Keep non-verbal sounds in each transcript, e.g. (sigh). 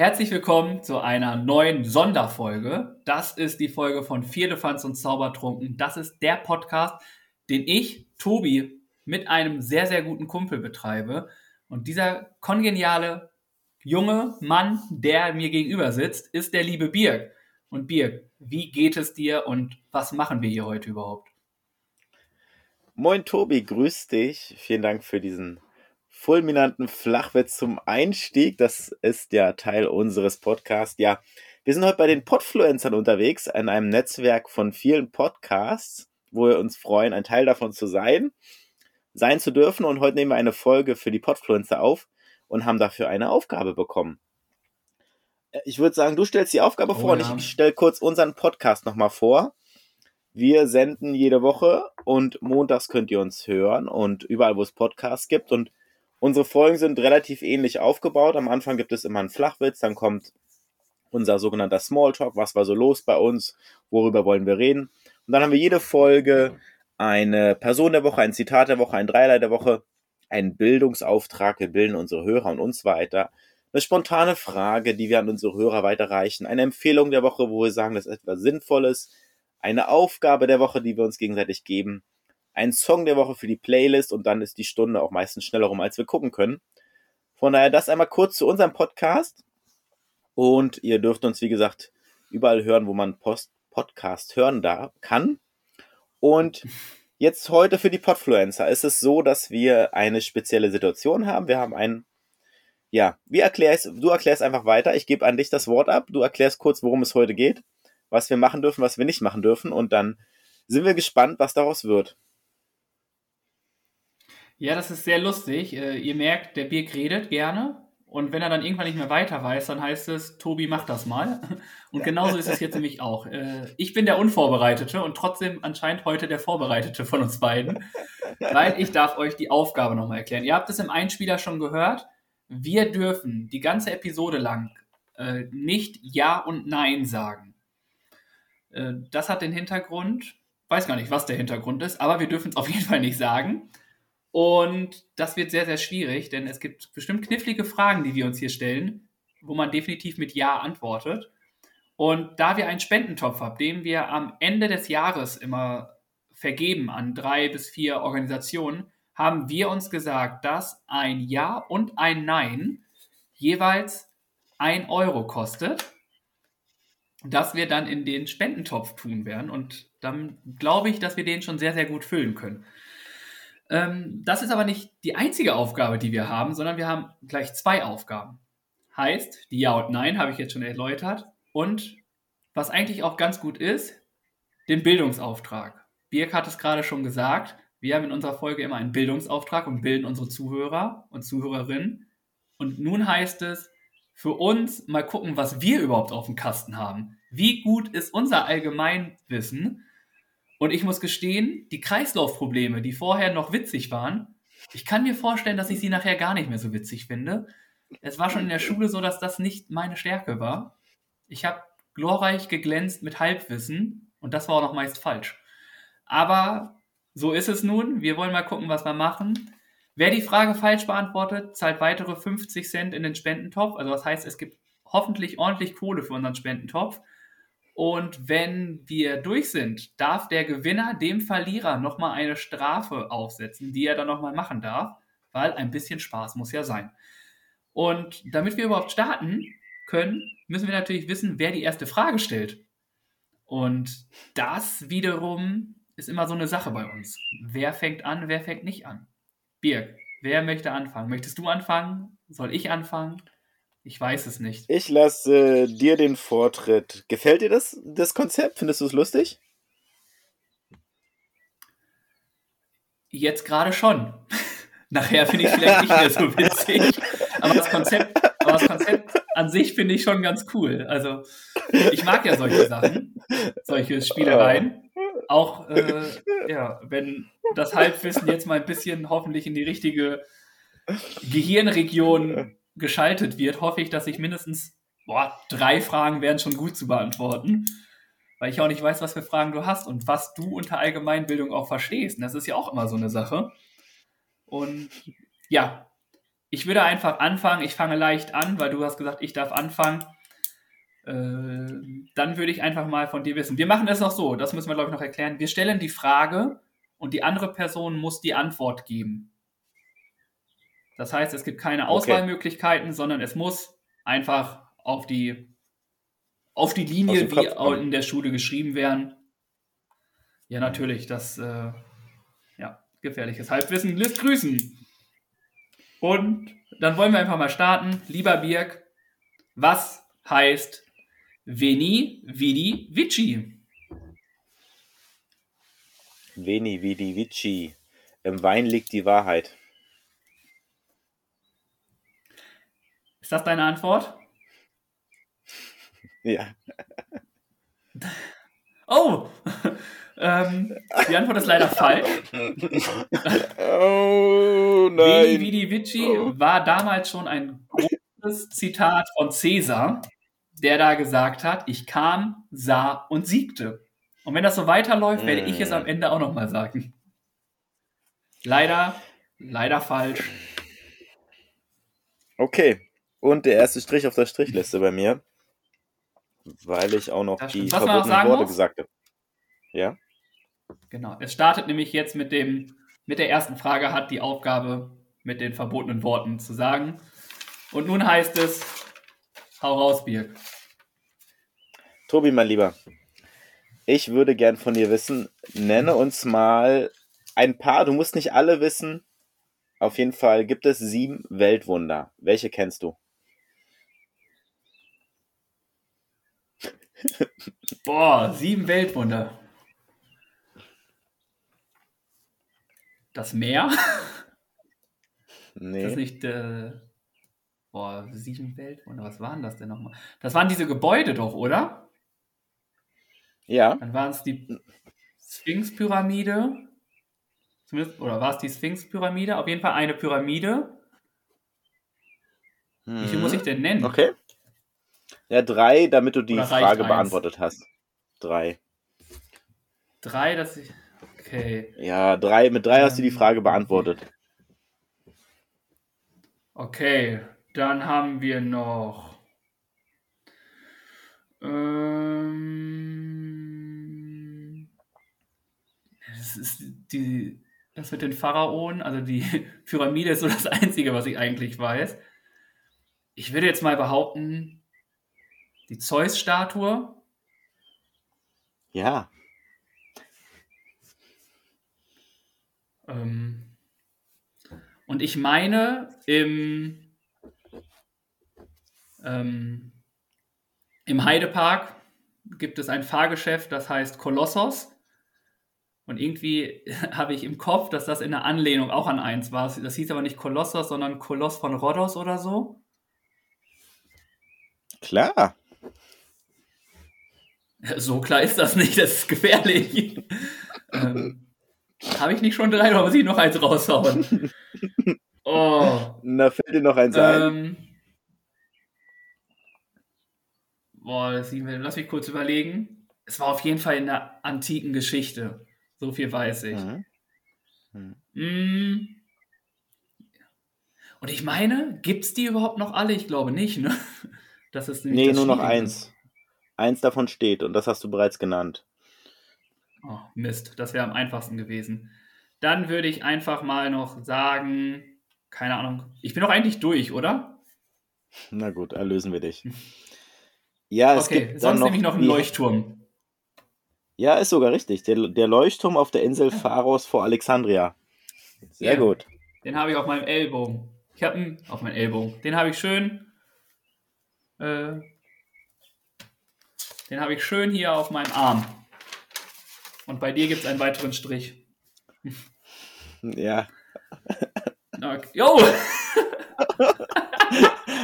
Herzlich willkommen zu einer neuen Sonderfolge. Das ist die Folge von Vierlefanz und Zaubertrunken. Das ist der Podcast, den ich, Tobi, mit einem sehr, sehr guten Kumpel betreibe. Und dieser kongeniale junge Mann, der mir gegenüber sitzt, ist der liebe Birg. Und Birg, wie geht es dir und was machen wir hier heute überhaupt? Moin Tobi, grüß dich. Vielen Dank für diesen fulminanten Flachwitz zum Einstieg. Das ist ja Teil unseres Podcasts. Ja, wir sind heute bei den Podfluencern unterwegs, an einem Netzwerk von vielen Podcasts, wo wir uns freuen, ein Teil davon zu sein, sein zu dürfen. Und heute nehmen wir eine Folge für die Podfluencer auf und haben dafür eine Aufgabe bekommen. Ich würde sagen, du stellst die Aufgabe oh, vor ja. und ich stelle kurz unseren Podcast nochmal vor. Wir senden jede Woche und montags könnt ihr uns hören und überall, wo es Podcasts gibt. Und Unsere Folgen sind relativ ähnlich aufgebaut. Am Anfang gibt es immer einen Flachwitz, dann kommt unser sogenannter Smalltalk, was war so los bei uns, worüber wollen wir reden. Und dann haben wir jede Folge eine Person der Woche, ein Zitat der Woche, ein Dreierlei der Woche, einen Bildungsauftrag, wir bilden unsere Hörer und uns weiter. Eine spontane Frage, die wir an unsere Hörer weiterreichen. Eine Empfehlung der Woche, wo wir sagen, das ist etwas Sinnvolles. Eine Aufgabe der Woche, die wir uns gegenseitig geben ein Song der Woche für die Playlist und dann ist die Stunde auch meistens schneller rum, als wir gucken können. Von daher das einmal kurz zu unserem Podcast. Und ihr dürft uns, wie gesagt, überall hören, wo man Post Podcast hören da kann. Und jetzt heute für die Podfluencer ist es so, dass wir eine spezielle Situation haben. Wir haben einen, ja, wie erklärst, du erklärst einfach weiter. Ich gebe an dich das Wort ab. Du erklärst kurz, worum es heute geht, was wir machen dürfen, was wir nicht machen dürfen. Und dann sind wir gespannt, was daraus wird. Ja, das ist sehr lustig. Äh, ihr merkt, der Birk redet gerne. Und wenn er dann irgendwann nicht mehr weiter weiß, dann heißt es, Tobi, mach das mal. (laughs) Und genauso ist es jetzt nämlich auch. Äh, ich bin der Unvorbereitete und trotzdem anscheinend heute der Vorbereitete von uns beiden, (laughs) weil ich darf euch die Aufgabe nochmal erklären. Ihr habt es im Einspieler schon gehört. Wir dürfen die ganze Episode lang äh, nicht Ja und Nein sagen. Das hat den Hintergrund, weiß gar nicht, was der Hintergrund ist, aber wir dürfen es auf jeden Fall nicht sagen. Und das wird sehr, sehr schwierig, denn es gibt bestimmt knifflige Fragen, die wir uns hier stellen, wo man definitiv mit Ja antwortet. Und da wir einen Spendentopf haben, den wir am Ende des Jahres immer vergeben an drei bis vier Organisationen, haben wir uns gesagt, dass ein Ja und ein Nein jeweils ein Euro kostet, das wir dann in den Spendentopf tun werden. Und dann glaube ich, dass wir den schon sehr, sehr gut füllen können. Ähm, das ist aber nicht die einzige Aufgabe, die wir haben, sondern wir haben gleich zwei Aufgaben. Heißt, die Ja und Nein habe ich jetzt schon erläutert. Und was eigentlich auch ganz gut ist, den Bildungsauftrag. Birk hat es gerade schon gesagt, wir haben in unserer Folge immer einen Bildungsauftrag und bilden unsere Zuhörer und Zuhörerinnen. Und nun heißt es, für uns mal gucken, was wir überhaupt auf dem Kasten haben. Wie gut ist unser Allgemeinwissen? Und ich muss gestehen, die Kreislaufprobleme, die vorher noch witzig waren, ich kann mir vorstellen, dass ich sie nachher gar nicht mehr so witzig finde. Es war schon in der Schule so, dass das nicht meine Stärke war. Ich habe glorreich geglänzt mit Halbwissen und das war auch noch meist falsch. Aber so ist es nun. Wir wollen mal gucken, was wir machen. Wer die Frage falsch beantwortet, zahlt weitere 50 Cent in den Spendentopf. Also das heißt, es gibt hoffentlich ordentlich Kohle für unseren Spendentopf. Und wenn wir durch sind, darf der Gewinner dem Verlierer nochmal eine Strafe aufsetzen, die er dann nochmal machen darf, weil ein bisschen Spaß muss ja sein. Und damit wir überhaupt starten können, müssen wir natürlich wissen, wer die erste Frage stellt. Und das wiederum ist immer so eine Sache bei uns. Wer fängt an, wer fängt nicht an? Birg, wer möchte anfangen? Möchtest du anfangen? Soll ich anfangen? Ich weiß es nicht. Ich lasse äh, dir den Vortritt. Gefällt dir das, das Konzept? Findest du es lustig? Jetzt gerade schon. (laughs) Nachher finde ich vielleicht nicht mehr so (laughs) witzig. Aber das Konzept, aber das Konzept an sich finde ich schon ganz cool. Also, ich mag ja solche Sachen, solche Spielereien. Auch, äh, ja, wenn das Halbwissen jetzt mal ein bisschen hoffentlich in die richtige Gehirnregion geschaltet wird, hoffe ich, dass ich mindestens, boah, drei Fragen wären schon gut zu beantworten. Weil ich auch nicht weiß, was für Fragen du hast und was du unter Allgemeinbildung auch verstehst. Und das ist ja auch immer so eine Sache. Und ja, ich würde einfach anfangen. Ich fange leicht an, weil du hast gesagt, ich darf anfangen. Äh, dann würde ich einfach mal von dir wissen. Wir machen das noch so, das müssen wir, glaube ich, noch erklären. Wir stellen die Frage und die andere Person muss die Antwort geben. Das heißt, es gibt keine Auswahlmöglichkeiten, okay. sondern es muss einfach auf die, auf die Linie, wie kommen. in der Schule geschrieben werden. Ja, natürlich, das äh, ja, gefährliches Halbwissen lässt grüßen. Und dann wollen wir einfach mal starten. Lieber Birg, was heißt Veni, Vidi, Vici? Veni, Vidi, Vici. Im Wein liegt die Wahrheit. Ist das deine Antwort? Ja. Oh! (laughs) ähm, die Antwort ist leider falsch. oh nein. Veni Vidi Vici oh. war damals schon ein großes Zitat von Caesar, der da gesagt hat, ich kam, sah und siegte. Und wenn das so weiterläuft, werde ich es am Ende auch nochmal sagen. Leider, leider falsch. Okay. Und der erste Strich auf der Strichliste bei mir. Weil ich auch noch die verbotenen Worte muss? gesagt habe. Ja? Genau. Es startet nämlich jetzt mit dem, mit der ersten Frage, hat die Aufgabe mit den verbotenen Worten zu sagen. Und nun heißt es, hau raus, Birg. Tobi, mein Lieber, ich würde gern von dir wissen, nenne uns mal ein paar, du musst nicht alle wissen, auf jeden Fall gibt es sieben Weltwunder. Welche kennst du? Boah, sieben Weltwunder. Das Meer? Nee. Das ist nicht. Äh, boah, sieben Weltwunder. Was waren das denn nochmal? Das waren diese Gebäude doch, oder? Ja. Dann waren es die Sphinx-Pyramide. Oder war es die Sphinx-Pyramide? Auf jeden Fall eine Pyramide. Wie viel muss ich denn nennen? Okay. Ja, drei, damit du die Frage beantwortet hast. Drei. Drei, dass ich. Okay. Ja, drei, mit drei hast du die Frage beantwortet. Okay, dann haben wir noch. Ähm, das ist die, das mit den Pharaonen, also die (laughs) Pyramide ist so das Einzige, was ich eigentlich weiß. Ich würde jetzt mal behaupten, die Zeus-Statue. Ja. Ähm, und ich meine, im, ähm, im Heidepark gibt es ein Fahrgeschäft, das heißt Kolossos. Und irgendwie (laughs) habe ich im Kopf, dass das in der Anlehnung auch an eins war. Das hieß aber nicht Kolossos, sondern Koloss von Rhodos oder so. Klar. (laughs) So klar ist das nicht, das ist gefährlich. (laughs) ähm, Habe ich nicht schon drei oder muss ich noch eins raushauen? (laughs) Oh. Na, fällt dir noch eins ähm, ein? Boah, lass mich kurz überlegen. Es war auf jeden Fall in der antiken Geschichte. So viel weiß ich. Mhm. Mhm. Und ich meine, gibt es die überhaupt noch alle? Ich glaube nicht, ne? Das ist nee, nur noch eins. Eins davon steht und das hast du bereits genannt. Oh, Mist, das wäre am einfachsten gewesen. Dann würde ich einfach mal noch sagen, keine Ahnung, ich bin doch eigentlich durch, oder? Na gut, erlösen wir dich. (laughs) Ja, es okay, gibt sonst noch nämlich noch einen Leuchtturm. Ja, ist sogar richtig. Der, der Leuchtturm auf der Insel Pharos vor Alexandria. Sehr ja, gut. Den habe ich auf meinem Ellbogen. Ich habe ihn auf meinem Ellbogen. Den habe ich schön äh, den habe ich schön hier auf meinem Arm. Und bei dir gibt es einen weiteren Strich. Ja. Okay. Jo! (laughs)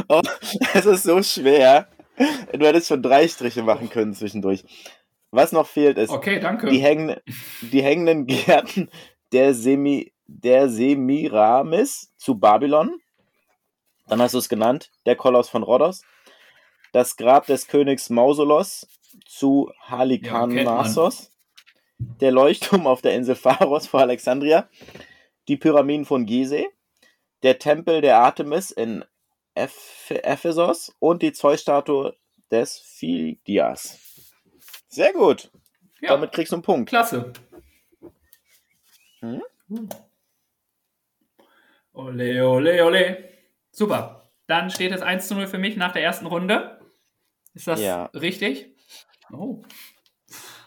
oh, Es ist so schwer. Du hättest schon drei Striche machen können zwischendurch. Was noch fehlt, ist Okay, danke. die, hängende, die hängenden Gärten der, Semi, der Semiramis zu Babylon. Dann hast du es genannt, der Koloss von Rhodos. Das Grab des Königs Mausolos zu Halikarnassos. der Leuchtturm auf der Insel Pharos vor Alexandria. Die Pyramiden von Gizeh. Der Tempel der Artemis in Eph Ephesos. Und die Zeusstatue des Phidias. Sehr gut. ja, Damit kriegst du einen Punkt. klasse. Hm? Ole, ole, ole. Super. Dann steht es 1 zu 0 für mich nach der ersten Runde. Ist das Ja. richtig? Oh.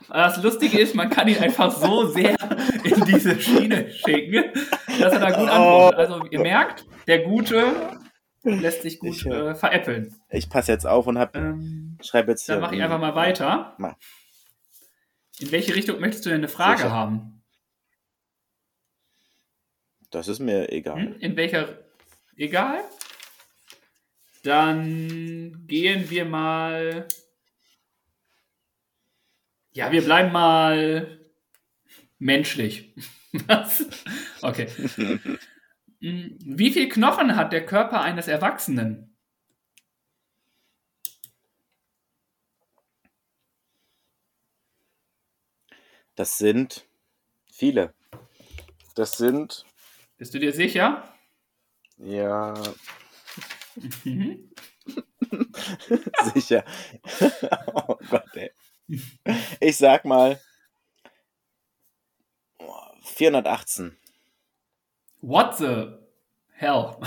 Das Lustige ist, man kann ihn einfach so sehr in diese Schiene schicken, dass er da gut antwortet. Also ihr merkt, der Gute lässt sich gut Ich, äh, äh, veräppeln. Ich passe jetzt auf und hab, Ähm, schreibe jetzt hier. dann mache ich einfach mal weiter. Mach. In welche Richtung möchtest du denn eine Frage Sicher. haben? Das ist mir egal. Hm? In welcher? Egal. Dann gehen wir mal. Ja, wir bleiben mal menschlich. (laughs) Was? Okay. Hm, Wie viel Knochen hat der Körper eines Erwachsenen? Das sind viele. Das sind, Bist du dir sicher? ja, Mhm. (laughs) sicher. (laughs) oh Gott, ey. Ich sag mal 418. What the hell?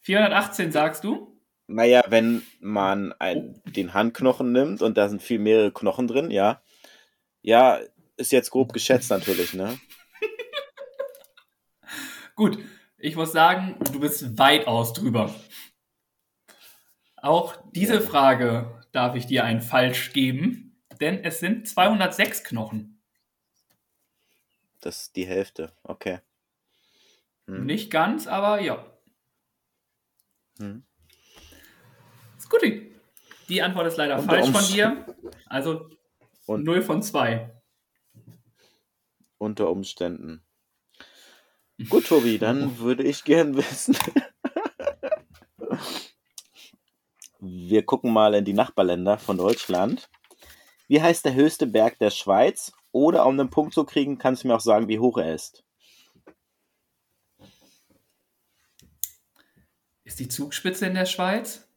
418 sagst du? Naja, wenn man ein, den Handknochen nimmt und da sind viel mehrere Knochen drin, ja. Ja, ist jetzt grob geschätzt natürlich, ne? (laughs) Gut, ich muss sagen, du bist weitaus drüber. Auch diese. Frage darf ich dir ein Falsch geben, denn es sind 206 Knochen. Das ist die Hälfte, okay. Hm. Nicht ganz, aber ja. Hm. Gut. Die Antwort ist leider Unter falsch von dir. Also Und- 0 von 2. Unter Umständen. Gut, Tobi, dann (laughs) würde ich gern wissen. Wir gucken mal in die Nachbarländer von Deutschland. Wie heißt der höchste Berg der Schweiz? Oder um einen Punkt zu kriegen, kannst du mir auch sagen, wie hoch er ist. Ist die Zugspitze in der Schweiz?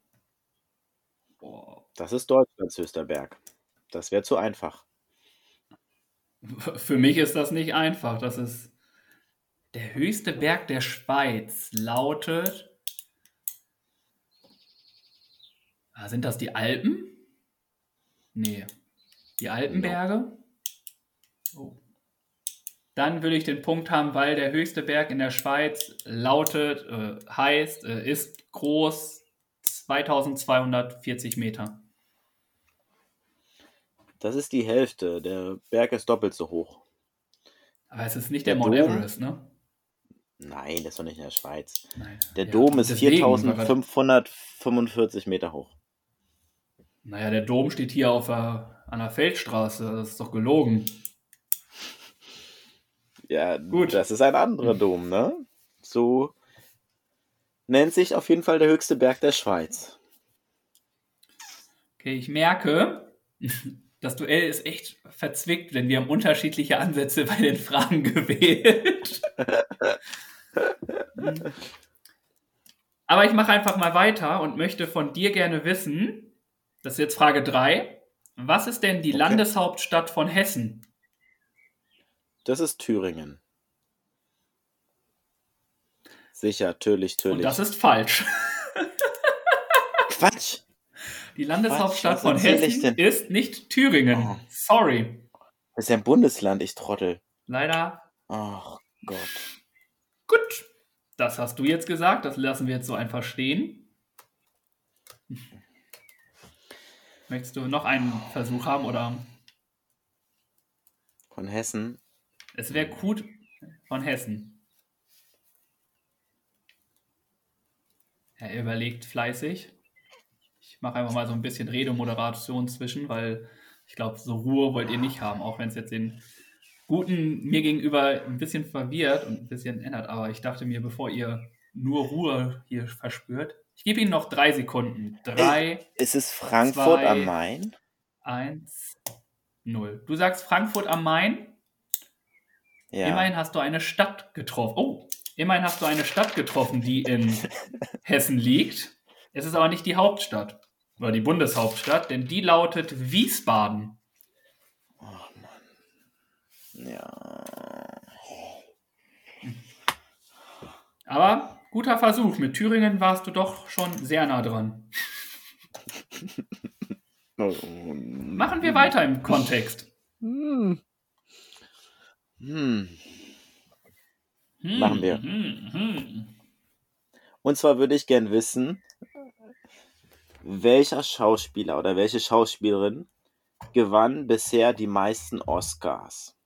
Boah. Das ist Deutschlands höchster Berg. Das wäre zu einfach. Für mich ist das nicht einfach. Das ist der höchste Berg der Schweiz lautet. Ah, sind das die Alpen? Nee. Die Alpenberge? Oh. Dann will ich den Punkt haben, weil der höchste Berg in der Schweiz lautet, äh, heißt, äh, ist groß 2240 Meter. Das ist die Hälfte. Der Berg ist doppelt so hoch. Aber es ist nicht der, Der Mount Dom? Everest, ne? Nein, das ist doch nicht in der Schweiz. Nein. Der Ja, Dom ist deswegen, weil wir- 4545 Meter hoch. Naja, der Dom steht hier auf der, an der Feldstraße. Das ist doch gelogen. Ja, Gut. das ist ein anderer Dom, ne? So nennt sich auf jeden Fall der höchste Berg der Schweiz. Okay, ich merke, (laughs) das Duell ist echt verzwickt, denn wir haben unterschiedliche Ansätze bei den Fragen (laughs) gewählt. (laughs) Aber ich mache einfach mal weiter und möchte von dir gerne wissen, das ist jetzt Frage 3, was ist denn die Okay. Landeshauptstadt von Hessen? Das ist Thüringen. Sicher, natürlich, Und natürlich. das ist falsch. Quatsch! Die Landeshauptstadt was von Hessen ist nicht Thüringen. Oh. Sorry. Das ist ja ein Bundesland, ich Trottel. Leider Ach Gott. Gut, das hast du jetzt gesagt, das lassen wir jetzt so einfach stehen. Möchtest du noch einen Versuch haben oder Von Hessen. es wäre gut von Hessen. Er überlegt fleißig. Ich mache einfach mal so ein bisschen Redemoderation zwischen, weil ich glaube, so Ruhe wollt ihr nicht haben, auch wenn es jetzt den Guten mir gegenüber ein bisschen verwirrt und ein bisschen ändert. Aber ich dachte mir, bevor ihr nur Ruhe hier verspürt, ich gebe Ihnen noch drei Sekunden. Drei. Ist es Frankfurt zwei, am Main? Eins, null. Du sagst Frankfurt am Main. Ja. Immerhin hast du eine Stadt getroffen. Oh, immerhin hast du eine Stadt getroffen, die in (laughs) Hessen liegt. Es ist aber nicht die Hauptstadt oder die Bundeshauptstadt, denn die lautet Wiesbaden. Ja. Aber guter Versuch. Mit Thüringen warst du doch schon sehr nah dran. (laughs) Oh, Machen wir weiter im Kontext. Hm. Hm. Hm, Machen wir. hm, hm. Und zwar würde ich gern wissen, welcher Schauspieler oder welche Schauspielerin gewann bisher die meisten Oscars?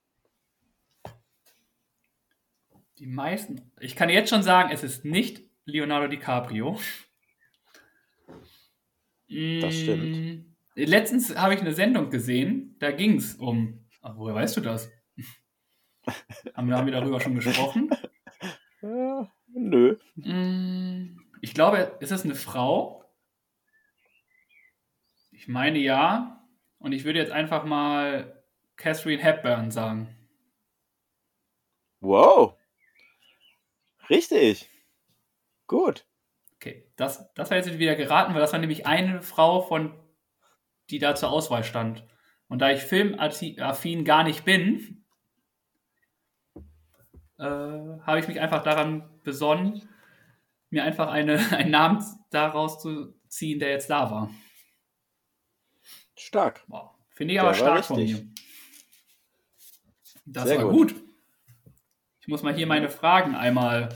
Die meisten. Ich kann jetzt schon sagen, es ist nicht Leonardo DiCaprio. Das stimmt. Mm, Letztens habe ich eine Sendung gesehen, da ging es um. Ach, woher weißt du das? (laughs) haben, wir, haben wir darüber schon gesprochen? Ja, nö. Mm, Ich glaube, ist es eine Frau? Ich meine ja. Und ich würde jetzt einfach mal Catherine Hepburn sagen. Wow. Richtig. Gut. Okay, das, das war jetzt wieder geraten, weil das war nämlich eine Frau von, die da zur Auswahl stand. Und da ich filmaffin gar nicht bin, äh, habe ich mich einfach daran besonnen, mir einfach eine, (laughs) einen Namen daraus zu ziehen, der jetzt da war. Stark. Wow. Finde ich Der aber stark von mir. Das Sehr war gut. gut. Ich muss mal hier meine Fragen einmal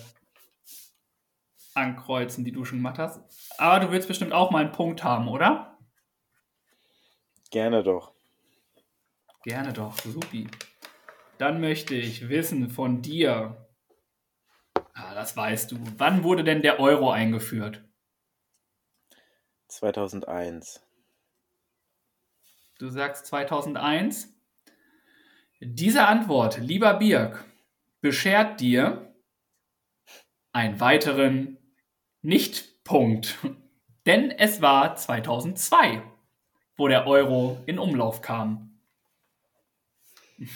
ankreuzen, die du schon gemacht hast. Aber du willst bestimmt auch mal einen Punkt haben, oder? Gerne doch. Gerne doch, supi. Dann möchte ich wissen von dir. Ah, das weißt du. Wann wurde denn der Euro eingeführt? 2001. Du sagst 2001. Diese Antwort, lieber Birk, beschert dir einen weiteren Nicht-Punkt. (laughs) Denn es war 2002, wo der Euro in Umlauf kam. (laughs)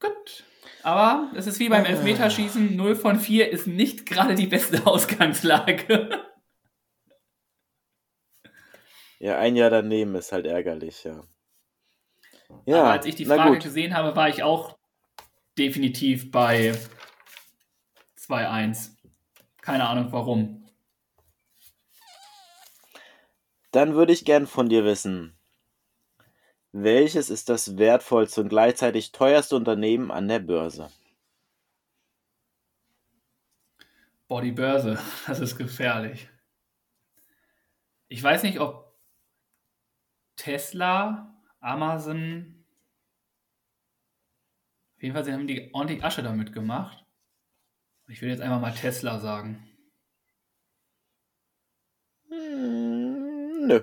Gut. Aber es ist wie beim Elfmeterschießen, 0 von 4 ist nicht (laughs) gerade die beste Ausgangslage. Ja, ein Jahr daneben ist halt ärgerlich, ja. Ja, Aber als ich die Frage gesehen habe, war ich auch definitiv bei 2-1. Keine Ahnung warum. Dann würde ich gern von dir wissen, welches ist das wertvollste und gleichzeitig teuerste Unternehmen an der Börse? Boah, die Börse, (laughs) das ist gefährlich. Ich weiß nicht, ob Tesla, Amazon, auf jeden Fall sie haben die ordentlich Asche damit gemacht. Ich will jetzt einfach mal Tesla sagen. Hm, nö.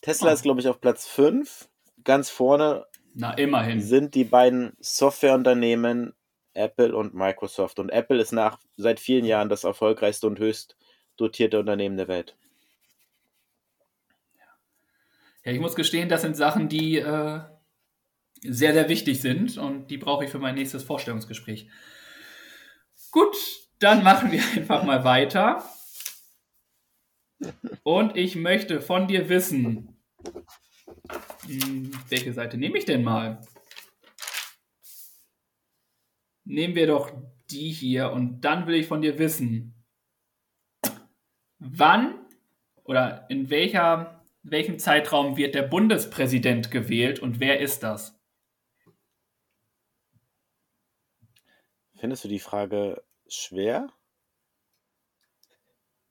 Tesla Oh. ist, glaube ich, auf Platz 5. Ganz vorne Na, immerhin. sind die beiden Softwareunternehmen Apple und Microsoft. Und Apple ist nach seit vielen Jahren das erfolgreichste und höchst dotierte Unternehmen der Welt. Ja, ich muss gestehen, das sind Sachen, die äh, sehr, sehr wichtig sind und die brauche ich für mein nächstes Vorstellungsgespräch. Gut, dann machen wir einfach mal weiter. Und ich möchte von dir wissen, hm, welche Seite nehme ich denn mal? Nehmen wir doch die hier und dann will ich von dir wissen, wann oder in welcher, welchem Zeitraum wird der Bundespräsident gewählt und wer ist das? Findest du die Frage schwer?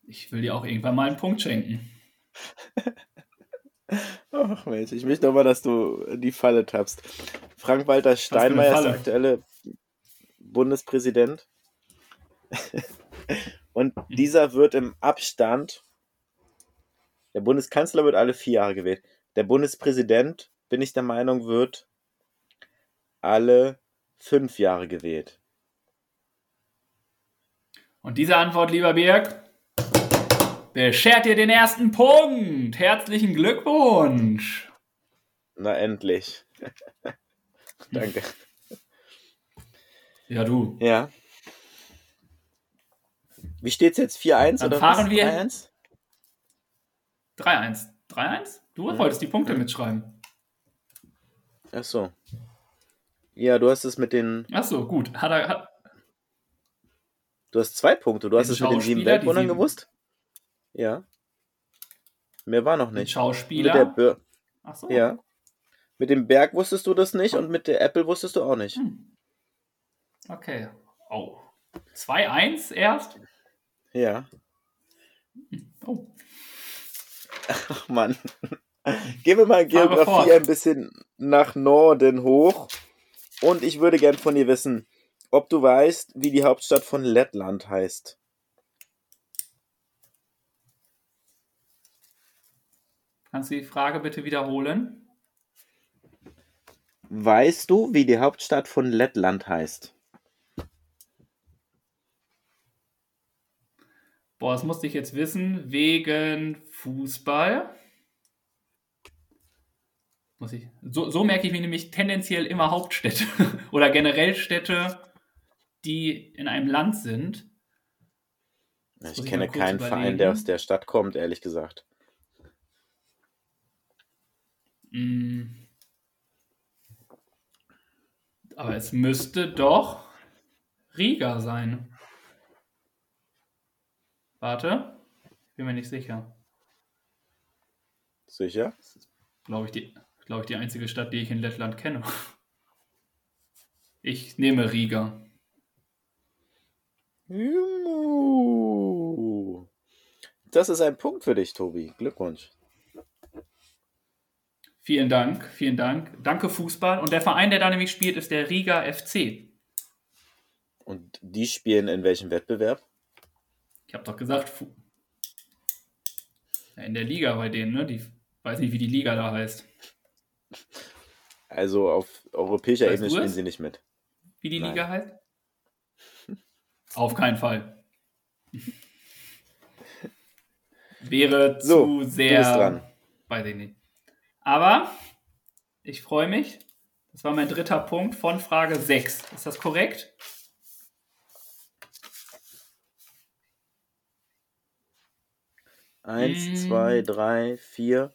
Ich will dir auch irgendwann mal einen Punkt schenken. (laughs) Ach Mensch, ich möchte aber, dass du in die Falle tappst. Frank-Walter Steinmeier ist der aktuelle Bundespräsident. (laughs) Und dieser wird im Abstand, der Bundeskanzler wird alle vier Jahre gewählt. Der Bundespräsident, bin ich der Meinung, wird alle fünf Jahre gewählt. Und diese Antwort, lieber Birg, beschert dir den ersten Punkt. Herzlichen Glückwunsch. Na endlich. (laughs) Danke. Ja, du. Ja. Wie steht's jetzt? 4-1 Dann oder fahren was? wir- 3-1? 3-1. 3-1? Du Ja. wolltest die Punkte Ja. mitschreiben. Ach so. Ja, du hast es mit den. Ach so, gut. Hat er, hat, Du hast zwei Punkte. Du hast Den es mit den sieben Weltwundern gewusst? Ja. Mehr war noch den nicht. Schauspieler. Mit der Ach so. ja. Mit dem Berg wusstest du das nicht und mit der Apple wusstest du auch nicht. Hm. Okay. Oh. 2-1 erst? Ja. Oh. Ach Mann. Gehen wir mal. Geografie ein bisschen nach Norden hoch. Und ich würde gern von dir wissen, ob du weißt, wie die Hauptstadt von Lettland heißt. Kannst du die Frage bitte wiederholen? Weißt du, wie die Hauptstadt von Lettland heißt? Boah, das musste ich jetzt wissen, wegen Fußball. Muss ich. So, so merke ich mir nämlich tendenziell immer Hauptstädte (laughs) oder generell Städte, die in einem Land sind. Ich muss ich kenne keinen Verein, überlegen. der aus der Stadt kommt, ehrlich gesagt. Mm. Aber es müsste doch Riga sein. Warte, ich bin mir nicht sicher. Sicher? Glaube ich, die, glaube ich, die einzige Stadt, die ich in Lettland kenne. Ich nehme Riga. Juhu. Das ist ein Punkt für dich, Tobi. Glückwunsch. Vielen Dank, vielen Dank. Danke Fußball. Und der Verein, der da nämlich spielt, ist der Riga FC. Und die spielen in welchem Wettbewerb? Ich habe doch gesagt, ja, in der Liga bei denen, ne? Die weiß nicht, wie die Liga da heißt. Also auf europäischer Weißt Ebene spielen sie nicht mit. Wie die Nein. Liga heißt? (laughs) Auf keinen Fall. Wäre So, zu du bist sehr. dran. Weiß ich nicht. Aber ich freue mich. Das war mein dritter Punkt von Frage 6. Ist das korrekt? Eins, Mm. zwei, drei, vier,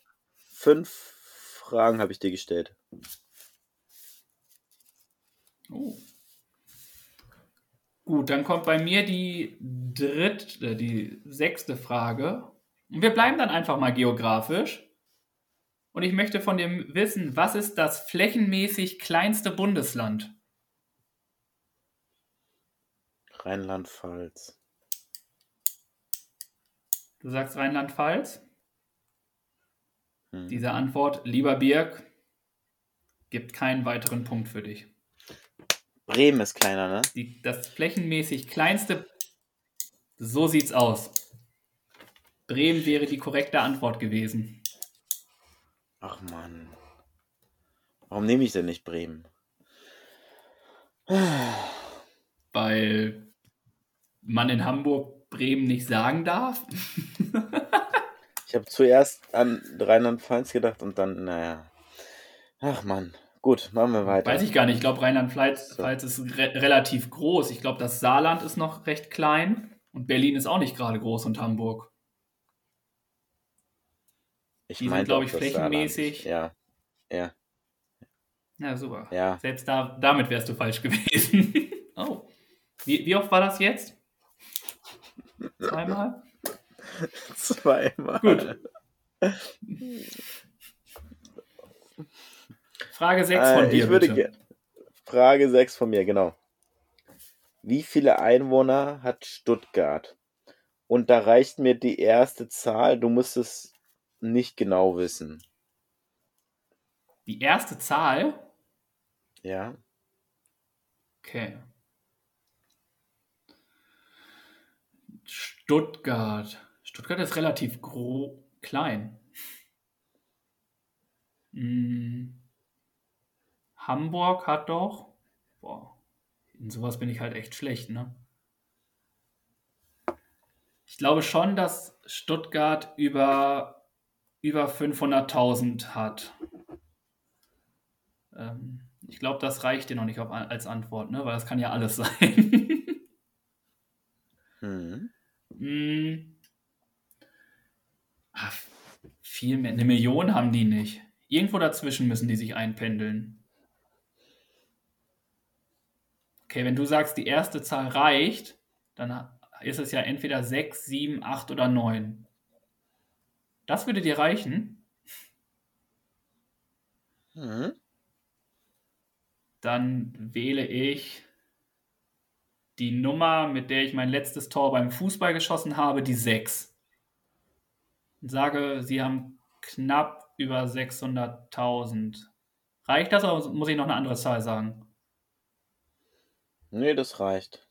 fünf Fragen habe ich dir gestellt. Oh. Gut, dann kommt bei mir die dritte, die sechste Frage. Und wir bleiben dann einfach mal geografisch. Und ich möchte von dir wissen, was ist das flächenmäßig kleinste Bundesland? Rheinland-Pfalz. Du sagst Rheinland-Pfalz. Hm. Diese Antwort, lieber Birg, gibt keinen weiteren Punkt für dich. Bremen ist kleiner, ne? Die, das flächenmäßig kleinste, so sieht's aus. Bremen wäre die korrekte Antwort gewesen. Ach Mann. Warum nehme ich denn nicht Bremen? Weil man in Hamburg Bremen nicht sagen darf. (laughs) Ich habe zuerst an Rheinland-Pfalz gedacht und dann, naja. Ach Mann. Gut, machen wir weiter. Weiß ich gar nicht. Ich glaube, Rheinland-Pfalz So. Ist re relativ groß. Ich glaube, das Saarland ist noch recht klein. Und Berlin ist auch nicht gerade groß und Hamburg. ich die sind, meinte glaub auch ich, flächenmäßig- Saarland. Ja, ja, Ja, super. ja. Selbst da, damit wärst du falsch (laughs) gewesen. oh. Wie, wie oft war das jetzt? Zweimal? (laughs) Zweimal. Gut. Frage 6 Äh, von dir, ich würde bitte. ge- Frage 6 von mir, genau. Wie viele Einwohner hat Stuttgart? Und da reicht mir die erste Zahl, du musst es nicht genau wissen. Die erste Zahl? Ja? Okay. Stuttgart. Stuttgart ist relativ klein. Hm. Hamburg hat doch. Boah, in sowas bin ich halt echt schlecht, ne? Ich glaube schon, dass Stuttgart über, über 500.000 hat. Ähm, ich glaube, das reicht dir noch nicht auf, als Antwort, ne? Weil das kann ja alles (laughs) sein. mhm. Hm. Ach, viel mehr. Eine Million haben die nicht. Irgendwo dazwischen müssen die sich einpendeln. Okay, wenn du sagst, die erste Zahl reicht, dann ist es ja entweder 6, 7, 8 oder 9. Das würde dir reichen? Mhm. Dann wähle ich die Nummer, mit der ich mein letztes Tor beim Fußball geschossen habe, die 6. Und sage, sie haben knapp über 600.000. Reicht das oder muss ich noch eine andere Zahl sagen? Nee, das reicht.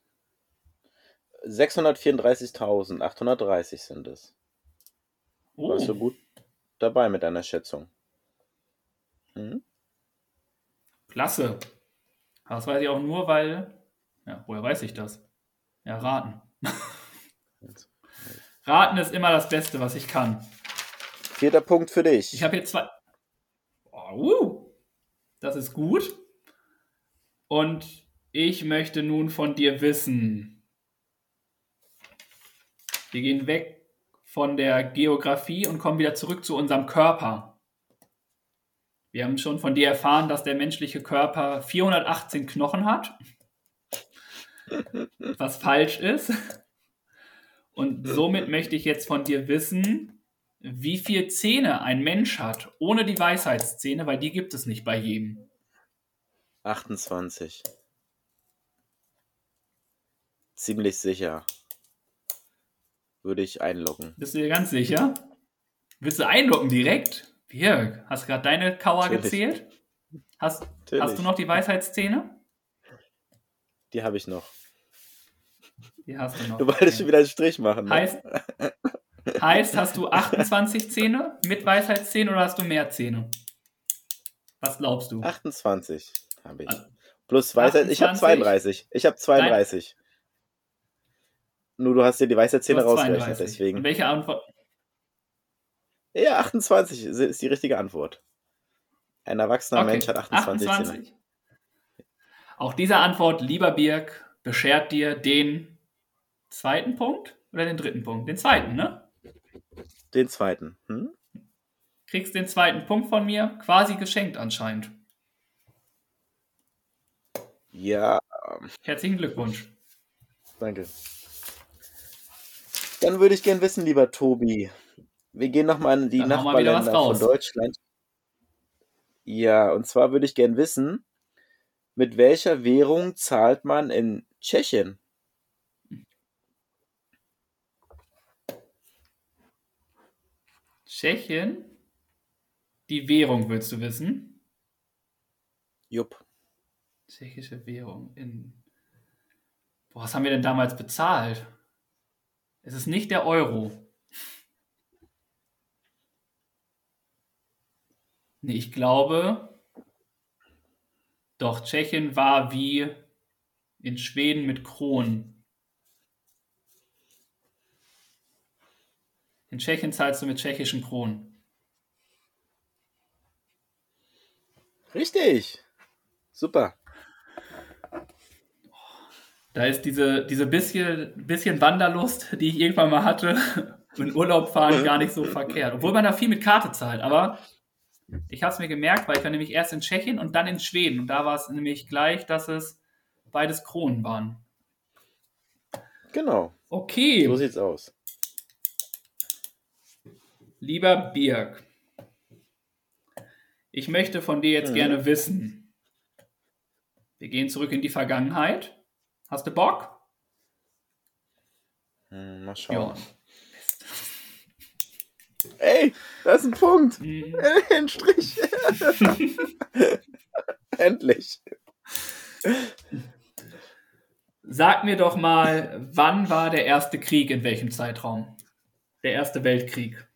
634.830 sind es. Oh. Warst du gut dabei mit deiner Schätzung? Hm? Klasse. Das weiß ich auch nur, weil. Ja, woher weiß ich das? Ja, raten. raten ist immer das Beste, was ich kann. Vierter Punkt für dich. Ich habe hier zwei. Oh, uh, das ist gut. Und ich möchte nun von dir wissen. Wir gehen weg von der Geografie und kommen wieder zurück zu unserem Körper. Wir haben schon von dir erfahren, dass der menschliche Körper 418 Knochen hat, was falsch ist. Und somit möchte ich jetzt von dir wissen, wie viele Zähne ein Mensch hat, ohne die Weisheitszähne, weil die gibt es nicht bei jedem. 28 ziemlich sicher. Würde ich einloggen. Bist du dir ganz sicher? Willst du einloggen direkt? Birg, hast du gerade deine Kauer gezählt? Hast, hast du noch die Weisheitszähne? Die habe ich noch. Die hast du noch. Du wolltest schon wieder einen Strich machen. Ne? Heißt, heißt, hast du 28 Zähne mit Weisheitszähnen oder hast du mehr Zähne? Was glaubst du? 28 habe ich. Plus Weisheit, 28? ich habe 32. Ich habe 32. Nur du hast dir die Weisheitszähne rausgerechnet, deswegen. Und welche Antwort? Ja, 28 ist die richtige Antwort. Ein erwachsener okay. Mensch hat 28, 28. Zähne. Auch diese Antwort, lieber Birk, beschert dir den zweiten Punkt oder den dritten Punkt? Den zweiten, ne? Den zweiten. Hm? Kriegst den zweiten Punkt von mir, quasi geschenkt anscheinend. Ja. Herzlichen Glückwunsch. Danke. Dann würde ich gern wissen, lieber Tobi. Wir gehen nochmal in die Dann Nachbarländer von Deutschland. Ja, und zwar würde ich gern wissen, mit welcher Währung zahlt man in Tschechien? Tschechien? Die Währung willst du wissen? Jupp. Tschechische Währung in. Boah, was haben wir denn damals bezahlt? Es ist nicht der Euro. Nee, ich glaube, doch Tschechien war wie in Schweden mit Kronen. In Tschechien zahlst du mit tschechischen Kronen. Richtig. Super. Da ist diese, diese bisschen, bisschen Wanderlust, die ich irgendwann mal hatte, (laughs) in Urlaub fahren gar nicht so verkehrt. Obwohl man da viel mit Karte zahlt. Aber ich habe es mir gemerkt, weil ich war nämlich erst in Tschechien und dann in Schweden. Und da war es nämlich gleich, dass es beides Kronen waren. Genau. Okay. So sieht's aus. Lieber Birg, ich möchte von dir jetzt mhm. gerne wissen. Wir gehen zurück in die Vergangenheit Hast du Bock? Hm, mal schauen. Ja. Ey, da ist ein Punkt. Mhm. (laughs) Ein Strich. (laughs) Endlich. Sag mir doch mal, wann war der erste Krieg in welchem Zeitraum? Der erste Weltkrieg.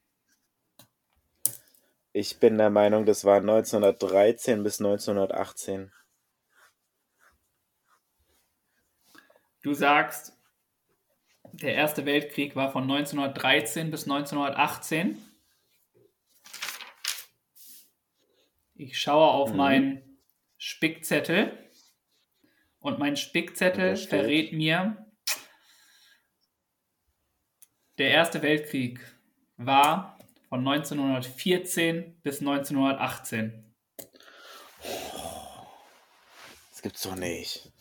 Ich bin der Meinung, das war 1913 bis 1918. Du sagst, der Erste Weltkrieg war von 1913 bis 1918. Ich schaue auf mhm. meinen Spickzettel und mein Spickzettel verrät mir, der Erste Weltkrieg war von 1914 bis 1918. Das gibt's doch nicht.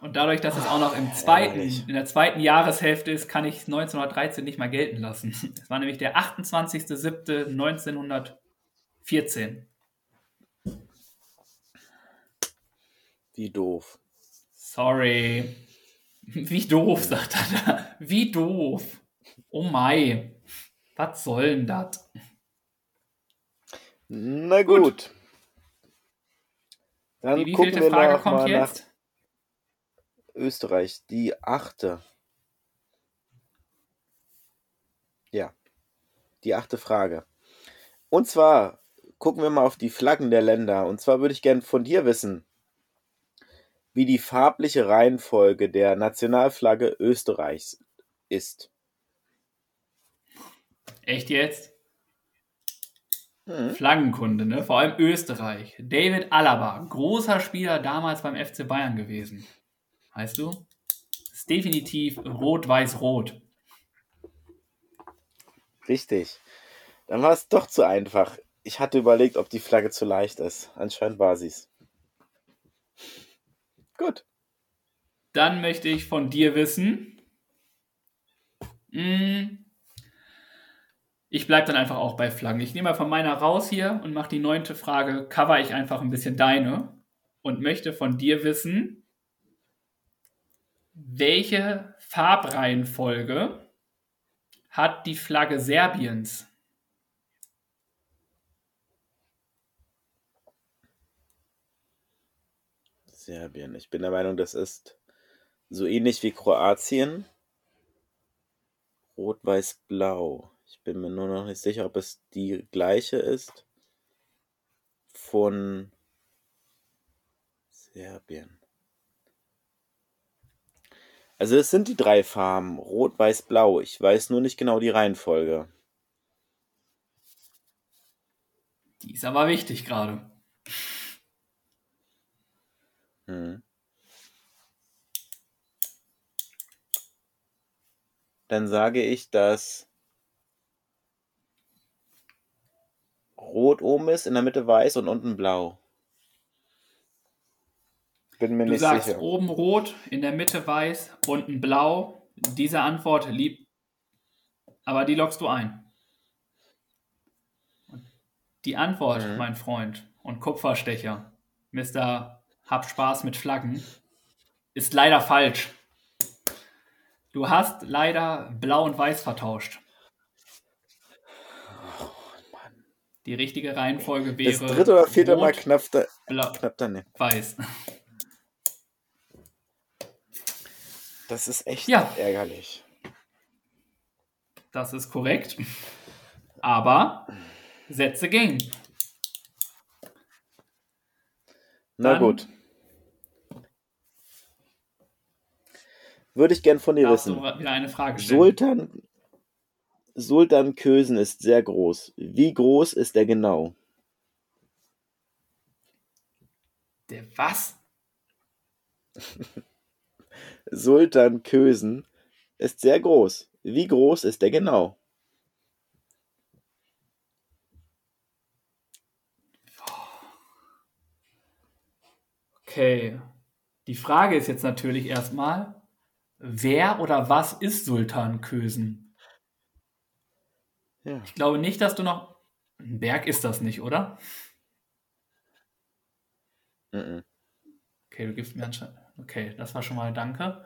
Und dadurch, dass es auch noch im zweiten, in der zweiten Jahreshälfte ist, kann ich 1913 nicht mal gelten lassen. Es war nämlich der 28.07.1914. Wie doof. Sorry. Wie doof, sagt er da. Wie doof. Oh mai. Was soll denn das? Na gut. gut. Dann wie, wie gucken wir Frage kommt jetzt? Nach Österreich, die achte. Ja, die achte Frage. Und zwar gucken wir mal auf die Flaggen der Länder. Und zwar würde ich gerne von dir wissen, wie die farbliche Reihenfolge der Nationalflagge Österreichs ist. Echt jetzt? Mhm. Flaggenkunde, ne? Vor allem Österreich. David Alaba, großer Spieler damals beim FC Bayern gewesen. Weißt du? Ist definitiv rot-weiß-rot. Richtig. Dann war es doch zu einfach. Ich hatte überlegt, ob die Flagge zu leicht ist. Anscheinend war sie es. Gut. Dann möchte ich von dir wissen. Hm, ich bleibe dann einfach auch bei Flaggen. Ich nehme mal von meiner raus hier und mache die neunte Frage, cover ich einfach ein bisschen deine und möchte von dir wissen, welche Farbreihenfolge hat die Flagge Serbiens? Serbien. Ich bin der Meinung, das ist so ähnlich wie Kroatien. Rot, Weiß, Blau. Bin mir nur noch nicht sicher, ob es die gleiche ist von Serbien. Also es sind die drei Farben, Rot, Weiß, Blau. Ich weiß nur nicht genau die Reihenfolge. Die ist aber wichtig gerade. Hm. Dann sage ich, dass Rot oben ist, in der Mitte weiß und unten blau bin mir du nicht sagst sicher. oben rot, in der Mitte weiß, unten blau. Diese Antwort lieb, aber die lockst du ein. Die Antwort, mhm. mein Freund und Kupferstecher, Mr. Hab Spaß mit Flaggen, ist leider falsch. Du hast leider blau und weiß vertauscht. Oh, die richtige Reihenfolge wäre. Das dritte oder vierte Mal knapp, da, knapp daneben. Weiß. Das ist echt ja. ärgerlich. Das ist korrekt. Aber Sätze gehen. Na gut. Würde ich gern von dir wissen. Du wieder eine Frage stellen. Sultan, Sultan Kösen ist sehr groß. Wie groß ist er genau? Der was? (laughs) Sultan Kösen ist sehr groß. Wie groß ist er genau? Okay. Die Frage ist jetzt natürlich erstmal, wer oder was ist Sultan Kösen? Ja. Ich glaube nicht, dass du noch. Ein Berg ist das nicht, oder? Mm Okay, du gibst mir anscheinend. Okay, das war schon mal Danke.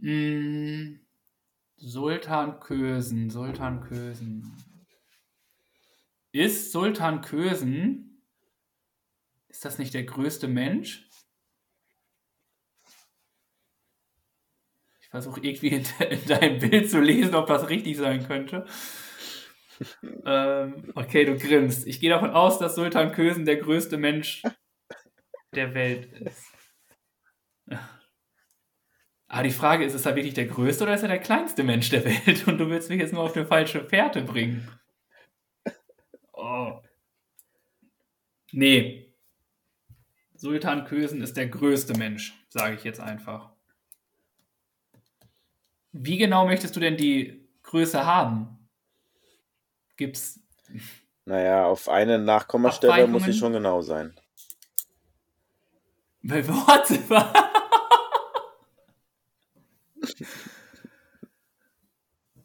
Hm, Sultan Kösen, Sultan Kösen. Ist Sultan Kösen, ist das nicht der größte Mensch? Versuche irgendwie in, in deinem Bild zu lesen, ob das richtig sein könnte. ähm, okay, du grinst. Ich gehe davon aus, dass Sultan Kösen der größte Mensch der Welt ist. Aber die Frage ist, ist er wirklich der größte oder ist er der kleinste Mensch der Welt? Und du willst mich jetzt nur auf eine falsche Fährte bringen. Oh. Nee. Sultan Kösen ist der größte Mensch, sage ich jetzt einfach. Wie genau möchtest du denn die Größe haben? Gibt's. Naja, auf eine Nachkommastelle muss sie schon genau sein. (laughs) Bei Worte.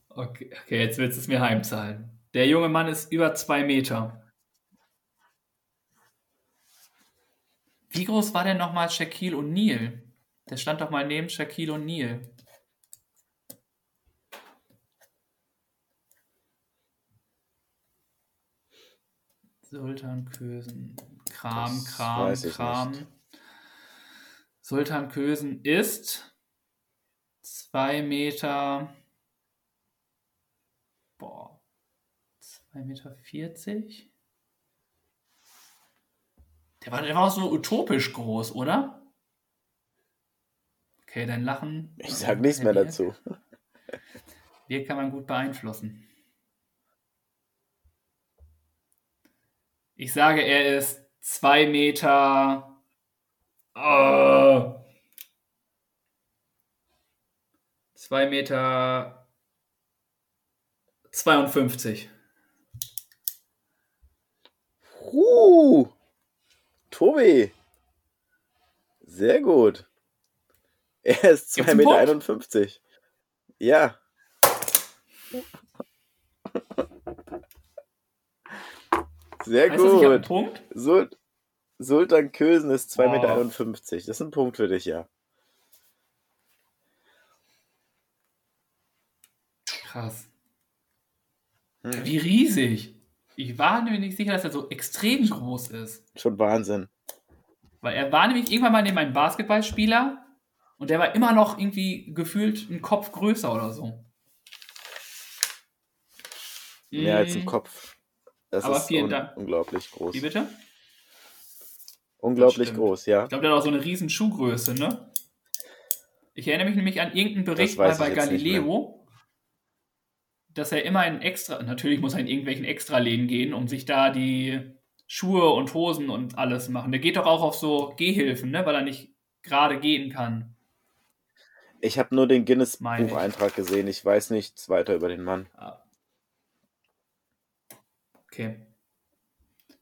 okay, okay, jetzt willst du es mir heimzahlen. Der junge Mann ist über zwei Meter. Wie groß war denn nochmal Shaquille O'Neal? Der stand doch mal neben Shaquille O'Neal. Sultan Kösen. Kram, das Kram, Kram. Nicht. Sultan Kösen ist 2 Meter. Boah. 2,40 Meter. 40? Der war, der war auch so utopisch groß, oder? Okay, dein Lachen. Ich sag nichts mehr dazu. Wir kann man gut beeinflussen. Ich sage, er ist zwei Meter. Oh, zwei Meter 52. Uh, Tobi. Sehr gut. Er ist 2,51 Meter. 51. Ja. Sehr heißt gut. Das Punkt? Sul Sultan Kösen ist 2,51 Meter. Das ist ein Punkt für dich, ja. Krass. Hm. Wie riesig. Ich war nämlich nicht sicher, dass er so extrem groß ist. Schon Wahnsinn. Weil er war nämlich irgendwann mal neben einem Basketballspieler und der war immer noch irgendwie gefühlt einen Kopf größer oder so. Mehr als ein hm. Kopf. Das Aber ist vielen un Dank. unglaublich groß. Wie bitte? Unglaublich groß, ja. Ich glaube, der hat auch so eine riesen Schuhgröße, ne? Ich erinnere mich nämlich an irgendeinen Bericht mal bei Galileo, dass er immer in extra, natürlich muss er in irgendwelchen Extraläden gehen, um sich da die Schuhe und Hosen und alles machen. Der geht doch auch auf so Gehhilfen, ne? weil er nicht gerade gehen kann. Ich habe nur den Guinness-Bucheintrag gesehen. Ich weiß nichts weiter über den Mann. Ah. Okay.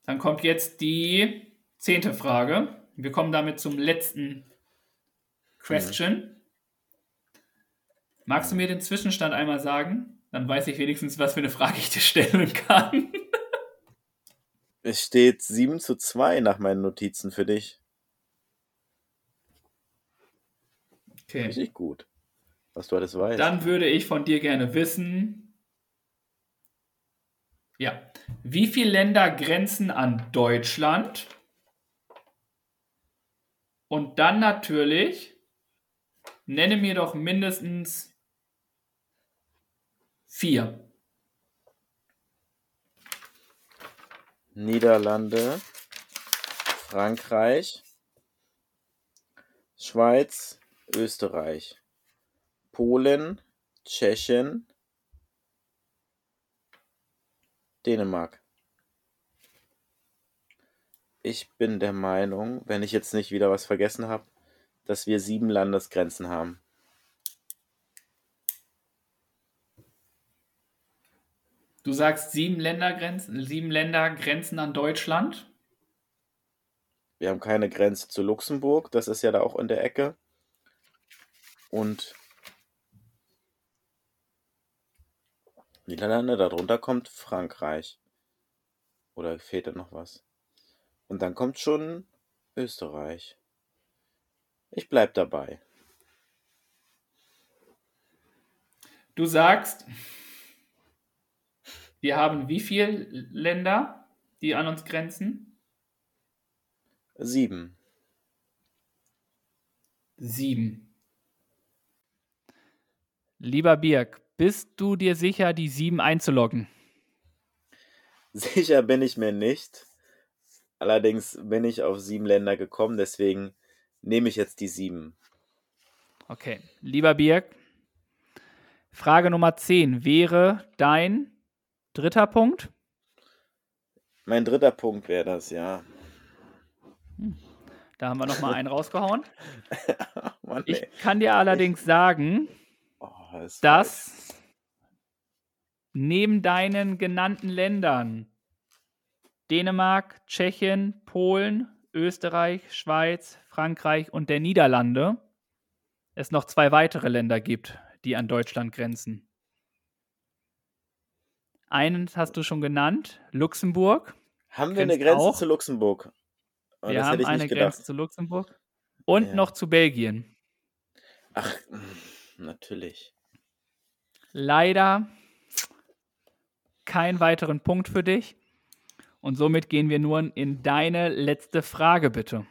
Dann kommt jetzt die zehnte Frage. Wir kommen damit zum letzten Question. Mhm. Magst du mir den Zwischenstand einmal sagen? Dann weiß ich wenigstens, was für eine Frage ich dir stellen kann. (laughs) es steht 7 zu 2 nach meinen Notizen für dich. Okay. Richtig gut. Was du alles weißt. Dann würde ich von dir gerne wissen, ja. Wie viele Länder grenzen an Deutschland? Und dann natürlich, nenne mir doch mindestens vier. Niederlande, Frankreich, Schweiz, Österreich, Polen, Tschechien, Dänemark. Ich bin der Meinung, wenn ich jetzt nicht wieder was vergessen habe, dass wir sieben Landesgrenzen haben. Du sagst sieben Ländergrenzen, sieben Ländergrenzen an Deutschland? Wir haben keine Grenze zu Luxemburg, das ist ja da auch in der Ecke. Und Niederlande, darunter kommt Frankreich. Oder fehlt da noch was? Und dann kommt schon Österreich. Ich bleib dabei. Du sagst, wir haben wie viele Länder, die an uns grenzen? Sieben. Sieben. Lieber Birg, bist du dir sicher, die sieben einzuloggen? Sicher bin ich mir nicht. Allerdings bin ich auf sieben Länder gekommen, deswegen nehme ich jetzt die sieben. Okay, lieber Birg, Frage Nummer 10 wäre dein dritter Punkt. Mein dritter Punkt wäre das, ja. Da haben wir nochmal einen rausgehauen. (laughs) Mann, Ich kann dir allerdings sagen, Ist dass neben deinen genannten Ländern Dänemark, Tschechien, Polen, Österreich, Schweiz, Frankreich und der Niederlande es noch zwei weitere Länder gibt, die an Deutschland grenzen. Einen hast du schon genannt, Luxemburg. Haben wir eine Grenze auch? zu Luxemburg? Oh, Wir haben eine. Grenze zu Luxemburg. Und Ja. noch zu Belgien. Ach, mm, natürlich. Leider keinen weiteren Punkt für dich. Und somit gehen wir nur in deine letzte Frage, bitte.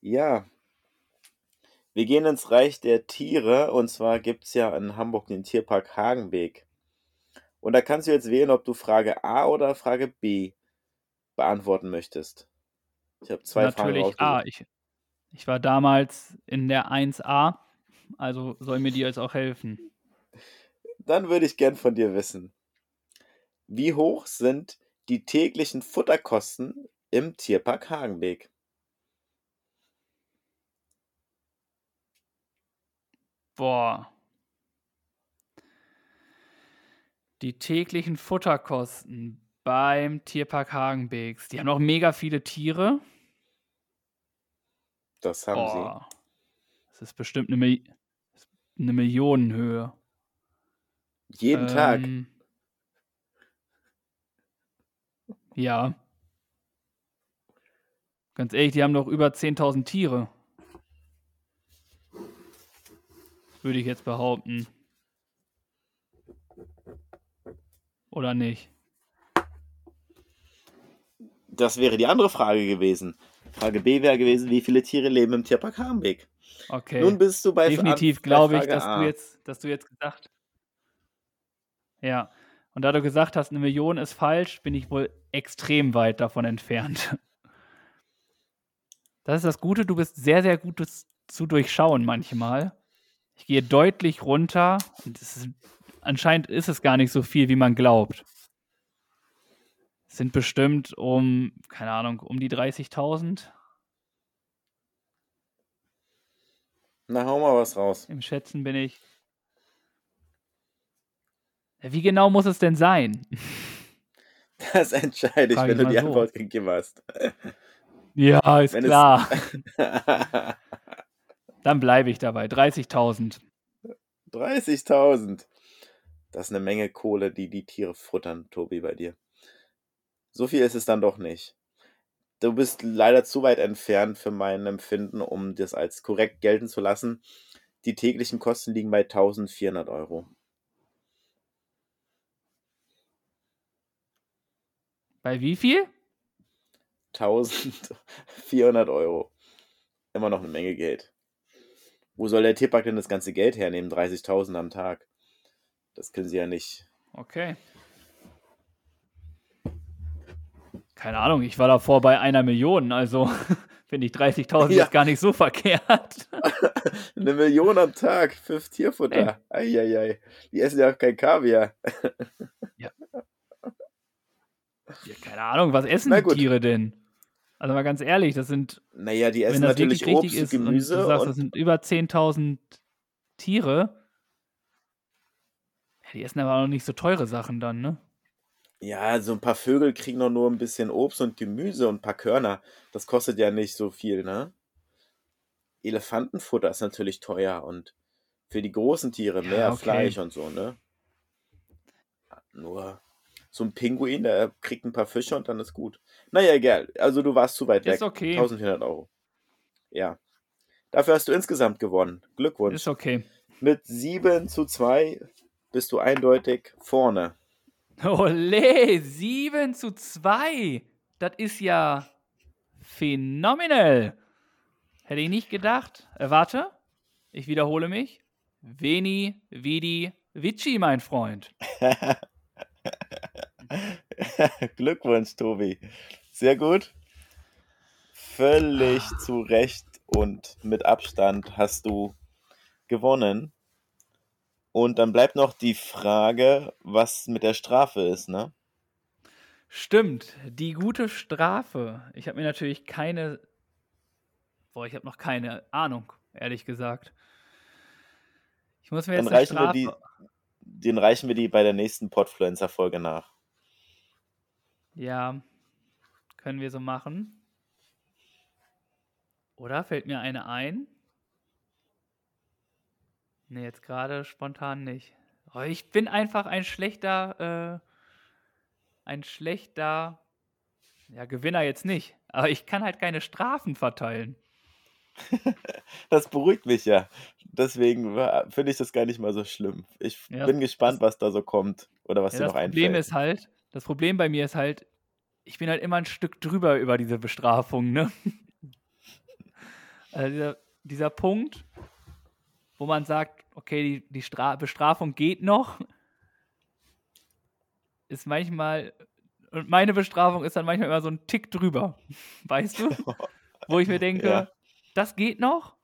Ja. Wir gehen ins Reich der Tiere und zwar gibt es ja in Hamburg den Tierpark Hagenbeek. Und da kannst du jetzt wählen, ob du Frage A oder Frage B beantworten möchtest. Ich habe zwei Natürlich Fragen A. rausgesucht. Ich, ich war damals in der 1a, also soll mir die jetzt auch helfen. Dann würde ich gern von dir wissen, wie hoch sind die täglichen Futterkosten im Tierpark Hagenbeek? Boah. Die täglichen Futterkosten beim Tierpark Hagenbeeks. Die haben noch mega viele Tiere. Das haben sie. Boah. Das ist bestimmt eine, Mil eine Millionenhöhe. Jeden Tag. Ähm, Ja. Ganz ehrlich, die haben doch über 10.000 Tiere. Würde ich jetzt behaupten. Oder nicht? Das wäre die andere Frage gewesen. Frage B wäre gewesen, wie viele Tiere leben im Tierpark Hagenbeek? Okay. Nun bist du bei Definitiv glaube ich, dass A. du jetzt, dass du jetzt gesagt. Ja. Und da du gesagt hast, eine Million ist falsch, bin ich wohl extrem weit davon entfernt. Das ist das Gute, du bist sehr, sehr gut zu durchschauen manchmal. Ich gehe deutlich runter und ist, anscheinend ist es gar nicht so viel, wie man glaubt. Es sind bestimmt um, keine Ahnung, um die 30.000 Na, hau mal was raus. Im Schätzen bin ich. Wie genau muss es denn sein? (laughs) Das entscheide ich, Frag wenn ich du die so. Antwort gegeben hast. Ja, ist Wenn klar. (laughs) Dann bleibe ich dabei. 30.000. 30.000. Das ist eine Menge Kohle, die die Tiere futtern, Tobi, bei dir. So viel ist es dann doch nicht. Du bist leider zu weit entfernt für mein Empfinden, um das als korrekt gelten zu lassen. Die täglichen Kosten liegen bei 1400 Euro. Bei wie viel? 1400 Euro. Immer noch eine Menge Geld. Wo soll der Tierpark denn das ganze Geld hernehmen? 30.000 am Tag. Das können sie ja nicht. Okay. Keine Ahnung, ich war davor bei einer Million, also (laughs) finde ich 30.000 Ja. jetzt gar nicht so verkehrt. (laughs) Eine Million am Tag für Tierfutter. Eieiei. Die essen ja auch kein Kaviar. Ja, keine Ahnung, was essen die. Tiere denn? Also mal ganz ehrlich, das sind Naja, die essen natürlich Obst ist Gemüse du sagst, das sind über 10.000 Tiere, ja, die essen aber auch noch nicht so teure Sachen dann, ne? ja, so ein paar Vögel kriegen doch nur ein bisschen Obst und Gemüse und ein paar Körner. Das kostet ja nicht so viel, ne? Elefantenfutter ist natürlich teuer und für die großen Tiere Ja, mehr okay. Fleisch und so, ne? Nur so ein Pinguin, der kriegt ein paar Fische und dann ist gut. Naja, egal. Also du warst zu weit Ist weg. okay. 1400 Euro. Ja. Dafür hast du insgesamt gewonnen. Glückwunsch. Ist okay. Mit 7 zu 2 bist du eindeutig vorne. Ole, 7 zu 2. Das ist ja phänomenal. Hätte ich nicht gedacht. Äh, warte, ich wiederhole mich. Veni, Vidi, Vici, mein Freund. (laughs) (laughs) Glückwunsch, Tobi. Sehr gut. Völlig zu Recht und mit Abstand hast du gewonnen. Und dann bleibt noch die Frage, was mit der Strafe ist, ne? Stimmt, die gute Strafe. Ich habe mir natürlich keine. Boah, ich habe noch keine Ahnung, ehrlich gesagt. Ich muss mir jetzt Dann reichen wir die, Strafe. den reichen wir die bei der nächsten Podfluencer-Folge nach. Ja, können wir so machen. Oder fällt mir eine ein? Nee, jetzt gerade spontan nicht. Oh, ich bin einfach ein schlechter, äh, ein schlechter, ja, Gewinner jetzt nicht. Aber ich kann halt keine Strafen verteilen. (laughs) Das beruhigt mich ja. Deswegen war- finde ich das gar nicht mal so schlimm. Ich Ja, bin gespannt, was da so kommt oder was Ja, dir das noch Problem einfällt. ist halt, das Problem bei mir ist halt, ich bin halt immer ein Stück drüber über diese Bestrafung, ne? Also dieser, dieser Punkt, wo man sagt, okay, die, die Stra Bestrafung geht noch, ist manchmal, und meine Bestrafung ist dann manchmal immer so ein Tick drüber, weißt du? (laughs) Wo ich mir denke, Ja. das geht noch,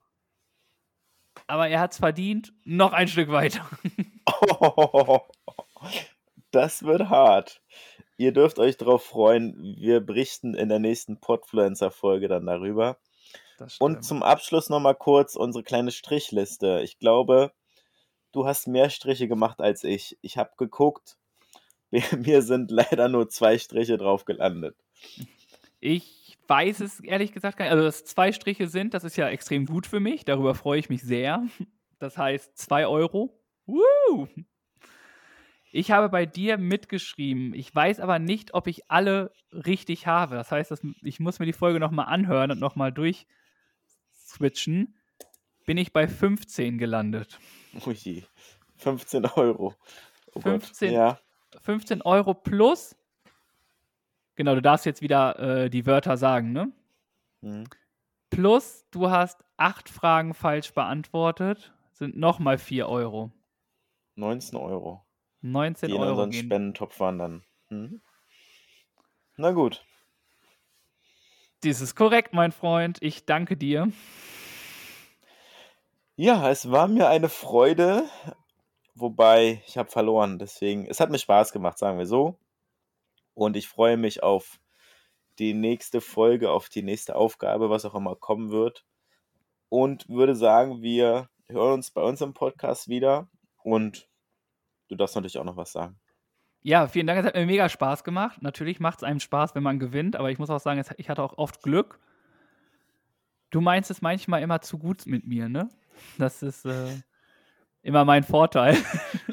aber er hat es verdient, noch ein Stück weiter. (laughs) (laughs) Das wird hart. Ihr dürft euch darauf freuen. Wir berichten in der nächsten Podfluencer-Folge dann darüber. Und zum Abschluss nochmal kurz unsere kleine Strichliste. Ich glaube, du hast mehr Striche gemacht als ich. Ich habe geguckt. Mir (laughs) mir sind leider nur zwei Striche drauf gelandet. Ich weiß es ehrlich gesagt gar nicht. Also, dass zwei Striche sind, das ist ja extrem gut für mich. Darüber freue ich mich sehr. Das heißt, zwei Euro. Woo! Ich habe bei dir mitgeschrieben. Ich weiß aber nicht, ob ich alle richtig habe. Das heißt, ich muss mir die Folge nochmal anhören und nochmal durchswitchen. Bin ich bei 15 gelandet. Ui, 15 Euro. Oh 15. Gott. Ja, 15 Euro plus. Genau, du darfst jetzt wieder äh, die Wörter sagen, ne? hm. Plus, du hast acht Fragen falsch beantwortet, sind nochmal 4 Euro. 19 Euro. 19 Die in Euro unseren gehen. Spendentopf wandern. Hm. Na gut. Dies ist korrekt, mein Freund. Ich danke dir. Ja, es war mir eine Freude, wobei ich habe verloren. Deswegen, es hat mir Spaß gemacht, sagen wir so. Und ich freue mich auf die nächste Folge, auf die nächste Aufgabe, was auch immer kommen wird. Und würde sagen, wir hören uns bei uns im Podcast wieder. Und du darfst natürlich auch noch was sagen. Ja, vielen Dank. Es hat mir mega Spaß gemacht. Natürlich macht es einem Spaß, wenn man gewinnt, aber ich muss auch sagen, ich hatte auch oft Glück. Du meinst es manchmal immer zu gut mit mir, ne? Das ist äh, immer mein Vorteil.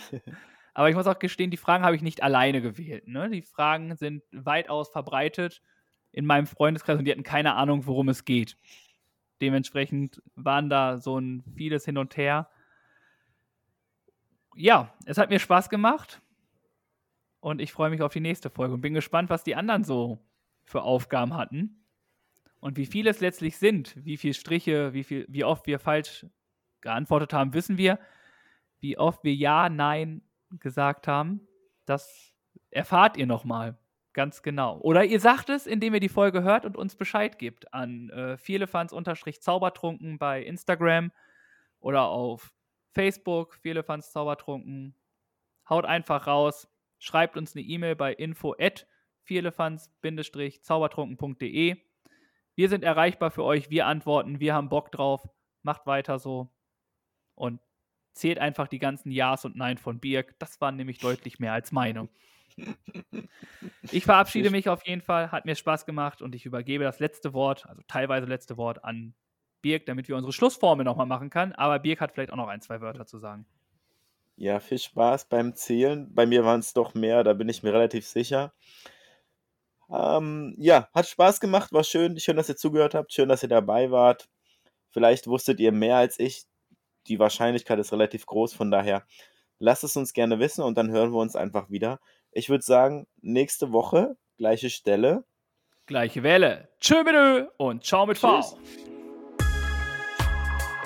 (laughs) aber ich muss auch gestehen, die Fragen habe ich nicht alleine gewählt. Ne? Die Fragen sind weitaus verbreitet in meinem Freundeskreis und die hatten keine Ahnung, worum es geht. Dementsprechend waren da so ein vieles hin und her. Ja, es hat mir Spaß gemacht. Und ich freue mich auf die nächste Folge und bin gespannt, was die anderen so für Aufgaben hatten. Und wie viele es letztlich sind, wie viele Striche, wie, viel, wie oft wir falsch geantwortet haben, wissen wir. Wie oft wir Ja, Nein gesagt haben, das erfahrt ihr nochmal. Ganz genau. Oder ihr sagt es, indem ihr die Folge hört und uns Bescheid gebt an äh, vielefans-zaubertrunken bei Instagram oder auf Facebook, vielefans zaubertrunken. Haut einfach raus, schreibt uns eine E-Mail bei info at zaubertrunken.de. Wir sind erreichbar für euch, wir antworten, wir haben Bock drauf. Macht weiter so und zählt einfach die ganzen Ja's und Nein von Birk. Das waren nämlich deutlich mehr als meine. (laughs) Ich verabschiede mich auf jeden Fall, hat mir Spaß gemacht und ich übergebe das letzte Wort, also teilweise letzte Wort an Birk, damit wir unsere Schlussformel nochmal machen können. Aber Birk hat vielleicht auch noch ein, zwei Wörter zu sagen. Ja, viel Spaß beim Zählen. Bei mir waren es doch mehr, da bin ich mir relativ sicher. Ähm, ja, hat Spaß gemacht, war schön. Schön, dass ihr zugehört habt. Schön, dass ihr dabei wart. Vielleicht wusstet ihr mehr als ich. Die Wahrscheinlichkeit ist relativ groß, von daher lasst es uns gerne wissen und dann hören wir uns einfach wieder. Ich würde sagen, nächste Woche, gleiche Stelle. Gleiche Welle. Tschö mit Ö und ciao mit V.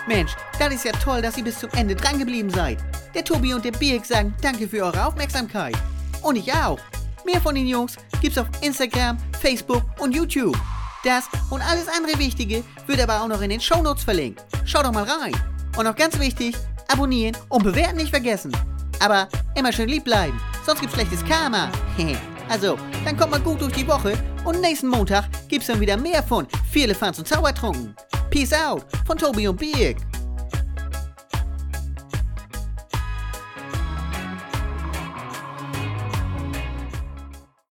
Mensch, das ist ja toll, dass ihr bis zum Ende dran geblieben seid. Der Tobi und der Birk sagen danke für eure Aufmerksamkeit. Und ich auch. Mehr von den Jungs gibt's auf Instagram, Facebook und YouTube. Das und alles andere Wichtige wird aber auch noch in den Shownotes verlinkt. Schaut doch mal rein. Und noch ganz wichtig, abonnieren und bewerten nicht vergessen. Aber immer schön lieb bleiben, sonst gibt's schlechtes Karma. (laughs) also, dann kommt mal gut durch die Woche und nächsten Montag gibt's dann wieder mehr von Viele Fans und Zaubertrunken. Peace out von Tobi und Birk.